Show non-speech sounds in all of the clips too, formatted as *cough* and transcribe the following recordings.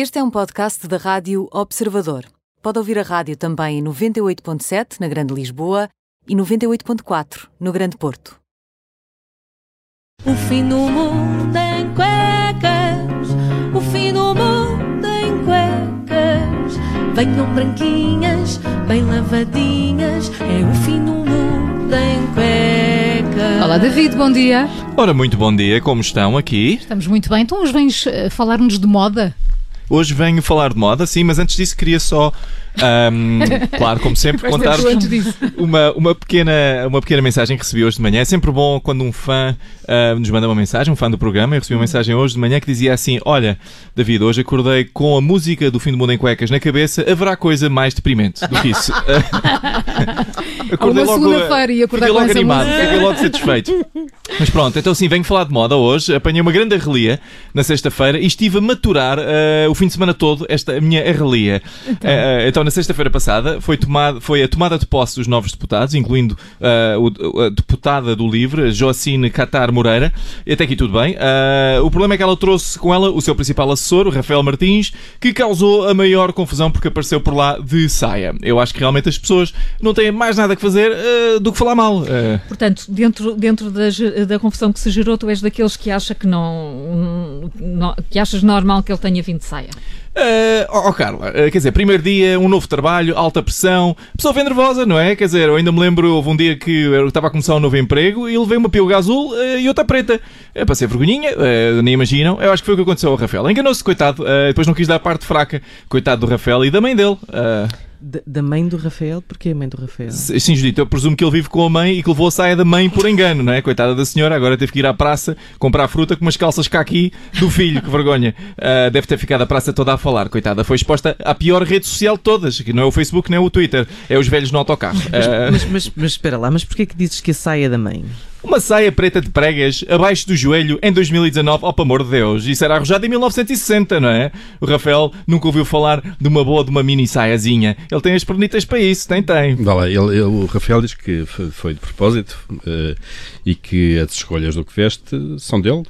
Este é um podcast da Rádio Observador. Pode ouvir a rádio também em 98.7 na Grande Lisboa e 98.4 no Grande Porto. O fim do mundo em cuecas, o fim do mundo em cuecas. Venham branquinhas, bem lavadinhas, é o fim do mundo em cuecas. Olá David, bom dia. Ora, muito bom dia, como estão aqui? Estamos muito bem. Então hoje vens eh, falar-nos de moda? Hoje venho falar de moda, sim, mas antes disso queria só, ahm, *laughs* claro, como sempre, contar-vos uma, uma, pequena, uma pequena mensagem que recebi hoje de manhã. É sempre bom quando um fã ah, nos manda uma mensagem, um fã do programa. Eu recebi uma mensagem hoje de manhã que dizia assim: Olha, David, hoje acordei com a música do fim do mundo em cuecas na cabeça. Haverá coisa mais deprimente do que isso. *laughs* *laughs* Uma segunda-feira e acordar com logo essa animado, música. fiquei logo satisfeito. Mas pronto, então sim, venho falar de moda hoje. Apanhei uma grande arrelia na sexta-feira e estive a maturar ah, o fim de semana todo esta minha arrelia. Então, então na sexta-feira passada foi, tomada, foi a tomada de posse dos novos deputados, incluindo ah, o- a deputada do LIVRE, Jocine Catar Moreira. E até aqui tudo bem. O problema é que ela trouxe com ela o seu principal assessor, o Rafael Martins, que causou a maior confusão porque apareceu por lá de saia. Eu acho que realmente as pessoas não têm mais nada que fazer do que falar mal. Portanto, dentro, dentro da, ge- da confusão que se gerou, tu és daqueles que acha que não, não- que achas normal que ele tenha vindo de saia. Uh, oh, Carla, uh, quer dizer, primeiro dia, um novo trabalho, alta pressão, pessoa vem nervosa, não é? Quer dizer, eu ainda me lembro, houve um dia que eu estava a começar um novo emprego e levei uma piuga azul uh, e outra preta. Para ser vergonhinha, uh, nem imaginam. Eu acho que foi o que aconteceu ao Rafael. Enganou-se, coitado, uh, depois não quis dar a parte fraca. Coitado do Rafael e da mãe dele. Uh, Da, da mãe do Rafael? Porquê a mãe do Rafael? Sim, Judito, eu presumo que ele vive com a mãe e que levou a saia da mãe por engano, não é? Coitada da senhora, agora teve que ir à praça comprar fruta com umas calças caqui do filho, que vergonha. Ah, deve ter ficado a praça toda a falar, coitada. Foi exposta à pior rede social de todas, que não é o Facebook nem o Twitter, é os velhos no autocarro. Ah, Mas, mas, mas espera lá, mas porquê que dizes que a saia é da mãe? Uma saia preta de pregas abaixo do joelho em 2019, oh, pelo amor de Deus. Isso era arrojado em 1960, não é? O Rafael nunca ouviu falar de uma boa, de uma mini saiazinha. Ele tem as pernitas para isso, tem, tem. Lá, ele- ele- o Rafael diz que foi de propósito eh, e que as escolhas do que veste são dele,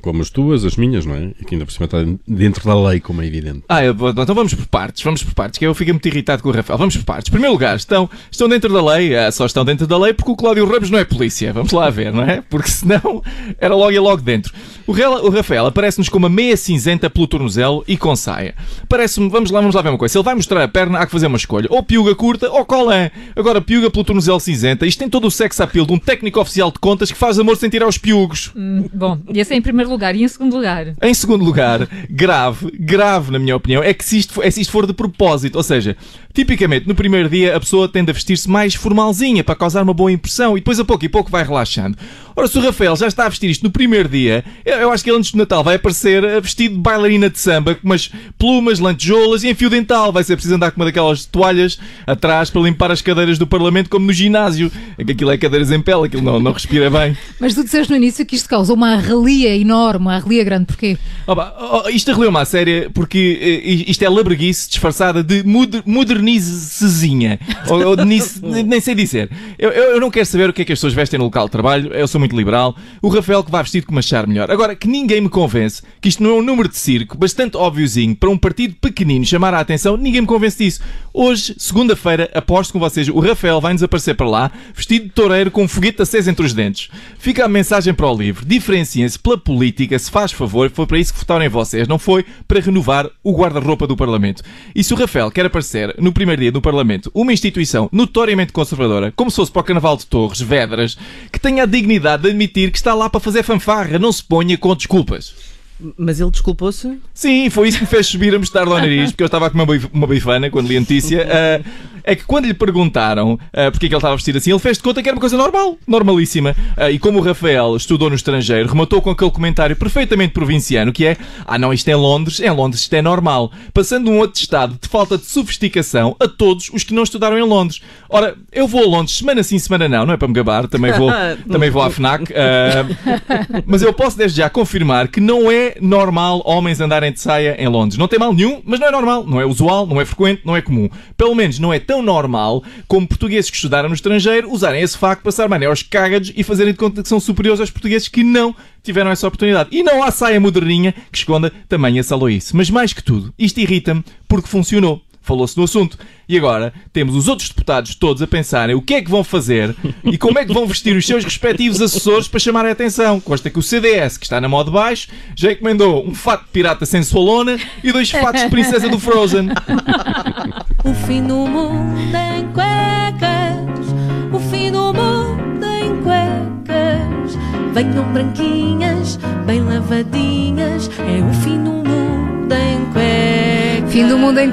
como as tuas, as minhas, não é? E que ainda por cima está dentro da lei, como é evidente. Ah, então vamos por partes, vamos por partes, que eu fico muito irritado com o Rafael. Vamos por partes. Em primeiro lugar, estão, estão dentro da lei, ah, só estão dentro da lei porque o Cláudio Ramos não é polícia. Vamos lá ver, não é? Porque senão era logo e logo dentro. O, Rela- o Rafael aparece-nos com uma meia cinzenta pelo tornozelo e com saia. Parece-me, vamos lá, vamos lá ver uma coisa. Se ele vai mostrar a perna, há que fazer uma escolha. Ou piuga curta ou colã. Agora, piuga pelo tornozelo cinzenta. Isto tem todo o sex appeal de um técnico oficial de contas que faz amor sem tirar os piugos. Hum, Bom, e esse é em primeiro lugar. E em segundo lugar? Em segundo lugar, grave, grave na minha opinião, é que se isto, for- é se isto for de propósito, ou seja, tipicamente no primeiro dia a pessoa tende a vestir-se mais formalzinha para causar uma boa impressão e depois a pouco e pouco vai relaxando. Ora, se o Rafael já está a vestir isto no primeiro dia, eu, eu acho que ele antes do Natal vai aparecer eh, vestido de bailarina de samba, com umas plumas, lantejoulas e em fio dental. Vai ser preciso andar com uma daquelas toalhas atrás para limpar as cadeiras do Parlamento, como no ginásio. É que aquilo é cadeiras em pele, aquilo não, não respira bem. Mas tu disseste no início que isto causou uma arrelia enorme, uma arrelia grande. Porquê? Opa, oh, isto arreleu-me à séria porque eh, isto é labreguice disfarçada de moder, modernizezinha. ou, ou de nice- *laughs* nem sei dizer. Eu, eu, eu não quero saber o que é que as pessoas vestem no local de trabalho, eu sou muito liberal. O Rafael que vai vestido como achar melhor. Agora, que ninguém me convence que isto não é um número de circo bastante óbviozinho para um partido pequenino chamar a atenção, ninguém me convence disso. Hoje, segunda-feira, aposto com vocês, o Rafael vai-nos aparecer para lá vestido de toureiro com um foguete aceso entre os dentes. Fica a mensagem para o livro. Diferenciem-se pela política, se faz favor, foi para isso que votaram em vocês, não foi para renovar o guarda-roupa do Parlamento. E se o Rafael quer aparecer no primeiro dia do Parlamento uma instituição notoriamente conservadora, como se fosse para o Carnaval de Torres, Vedras, que tenha a dignidade de admitir que está lá para fazer fanfarra, não se ponha com desculpas. Mas ele desculpou-se? Sim, foi isso que me fez subir a mostarda ao nariz, porque eu estava a comer uma bif- uma bifana quando li a notícia. ah, *laughs* é que quando lhe perguntaram ah, porque é que ele estava vestido assim, ele fez de conta que era uma coisa normal, normalíssima. Ah, e como o Rafael estudou no estrangeiro, rematou com aquele comentário perfeitamente provinciano que é: Ah, não, isto é Londres, em Londres isto é normal. Passando um atestado de falta de sofisticação a todos os que não estudaram em Londres. Ora, eu vou a Londres semana sim, semana não, não é para me gabar, também vou, *laughs* também vou à FNAC. ah, mas eu posso desde já confirmar que não é normal homens andarem de saia em Londres. Não tem mal nenhum, mas não é normal. Não é usual, não é frequente, não é comum. Pelo menos não é tão tão normal como portugueses que estudaram no estrangeiro usarem esse facto para se armarem aos cágados e fazerem de conta que são superiores aos portugueses que não tiveram essa oportunidade. E não há saia moderninha que esconda também essa aloice. Mas mais que tudo, isto irrita-me porque funcionou. Falou-se no assunto. E agora temos os outros deputados todos a pensarem o que é que vão fazer e como é que vão vestir os seus respectivos assessores para chamarem a atenção. Consta que o CDS, que está na moda baixo, já encomendou um fato de pirata sem solona e dois fatos de princesa do Frozen. *laughs* O fim do mundo em cuecas, o fim do mundo em cuecas. Venham branquinhas, bem lavadinhas, é o fim do mundo em cuecas. Fim do mundo em